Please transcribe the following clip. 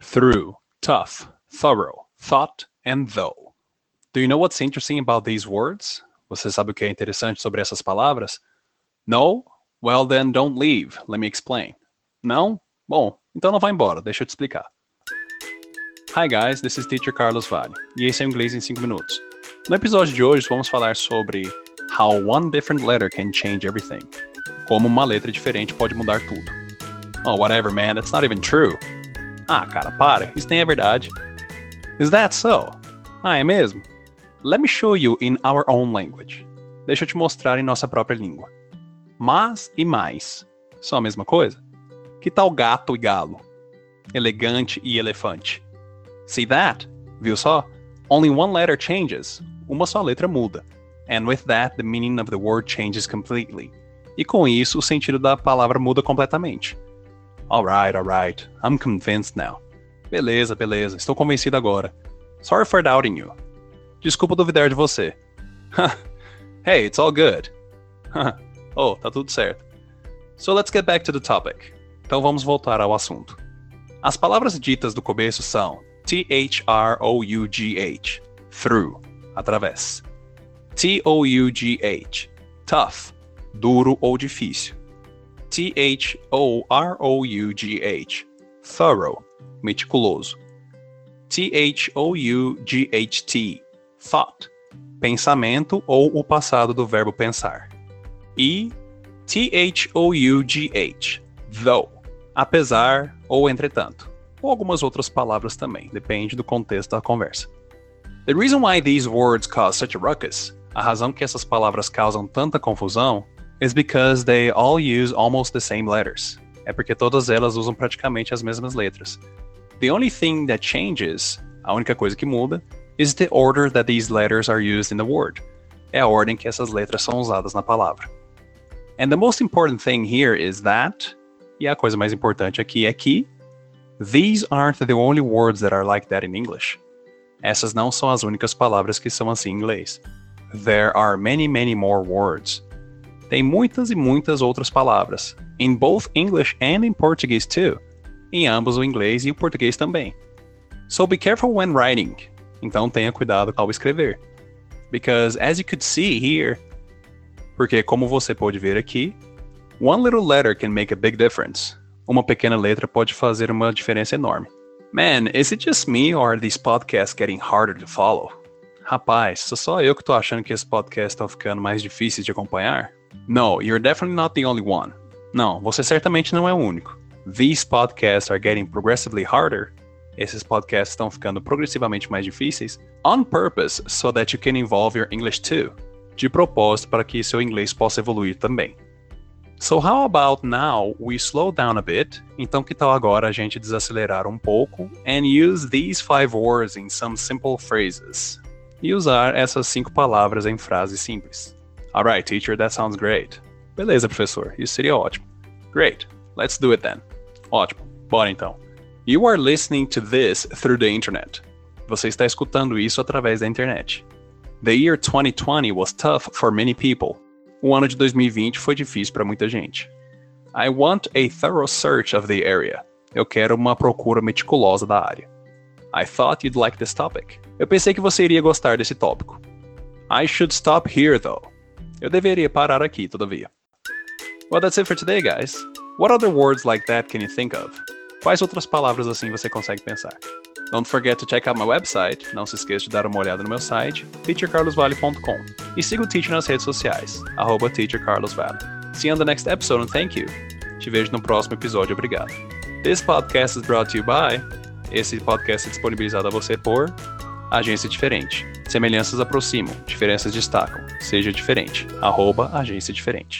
through, tough, thorough, thought, and though. Do you know what's interesting about these words? Você sabe o que é interessante sobre essas palavras? No? Well then don't leave. Let me explain. Não? Bom, então não vá embora, deixa eu te explicar. Hi guys, this is Teacher Carlos Vale, e esse é o Inglês em 5 minutos. No episódio de hoje vamos falar sobre how one different letter can change everything. Como uma letra diferente pode mudar tudo. Oh, whatever, man, that's not even true. Ah, cara, para, isso nem é verdade. Is that so? Ah, é mesmo? Let me show you in our own language. Deixa eu te mostrar em nossa própria língua. Mas e mais são a mesma coisa? Que tal gato e galo? Elegante e elefante? See that? Viu só? Only one letter changes. Uma só letra muda. And with that, the meaning of the word changes completely. E com isso, o sentido da palavra muda completamente. Alright, alright. I'm convinced now. Beleza, beleza. Estou convencido agora. Sorry for doubting you. Desculpa duvidar de você. hey, it's all good. oh, tá tudo certo. So let's get back to the topic. Então vamos voltar ao assunto. As palavras ditas do começo são T-H-R-O-U-G-H, through, através. T-O-U-G-H, tough, duro ou difícil. T-H-O-R-O-U-G-H, thorough, meticuloso. T-H-O-U-G-H-T, thought, pensamento ou o passado do verbo pensar. E T-H-O-U-G-H, though, apesar ou entretanto. Ou algumas outras palavras também, depende do contexto da conversa. The reason why these words cause such a ruckus, a razão que essas palavras causam tanta confusão, is because they all use almost the same letters. É porque todas elas usam praticamente as mesmas letras. The only thing that changes, a única coisa que muda, is the order that these letters are used in the word. É a ordem que essas letras são usadas na palavra. And the most important thing here is that, e a coisa mais importante aqui é que, these aren't the only words that are like that in English. Essas não são as únicas palavras que são assim em inglês. There are many, many more words. Tem muitas e muitas outras palavras, in both English and in Portuguese too. Em ambos o inglês e o português também. So be careful when writing. Então tenha cuidado ao escrever. Because as you could see here, porque como você pode ver aqui, one little letter can make a big difference. Uma pequena letra pode fazer uma diferença enorme. Man, is it just me or are these podcasts getting harder to follow? Rapaz, sou só eu que tô achando que esses podcasts estão ficando mais difíceis de acompanhar? No, you're definitely not the only one. Não, você certamente não é o único. These podcasts are getting progressively harder. Esses podcasts estão ficando progressivamente mais difíceis on purpose so that you can evolve your English too. De propósito para que seu inglês possa evoluir também. So how about now we slow down a bit? Então que tal agora a gente desacelerar um pouco and use these five words in some simple phrases? E usar essas cinco palavras em frases simples. Alright, teacher, that sounds great. Beleza, professor, isso seria ótimo. Great, let's do it then. Ótimo, bora então. You are listening to this through the internet. Você está escutando isso através da internet. The year 2020 was tough for many people. O ano de 2020 foi difícil para muita gente. I want a thorough search of the area. Eu quero uma procura meticulosa da área. I thought you'd like this topic. Eu pensei que você iria gostar desse tópico. I should stop here though. Eu deveria parar aqui, todavia. Well, that's it for today, guys. What other words like that can you think of? Quais outras palavras assim você consegue pensar? Don't forget to check out my website. Não se esqueça de dar uma olhada no meu site, teachercarlosvale.com. E siga o Teacher nas redes sociais, arroba teachercarlosvale. See you on the next episode and thank you. Te vejo no próximo episódio, obrigado. This podcast is brought to you by... Esse podcast é disponibilizado a você por... Agência Diferente. Semelhanças aproximam, diferenças destacam. Seja diferente. Arroba Agência Diferente.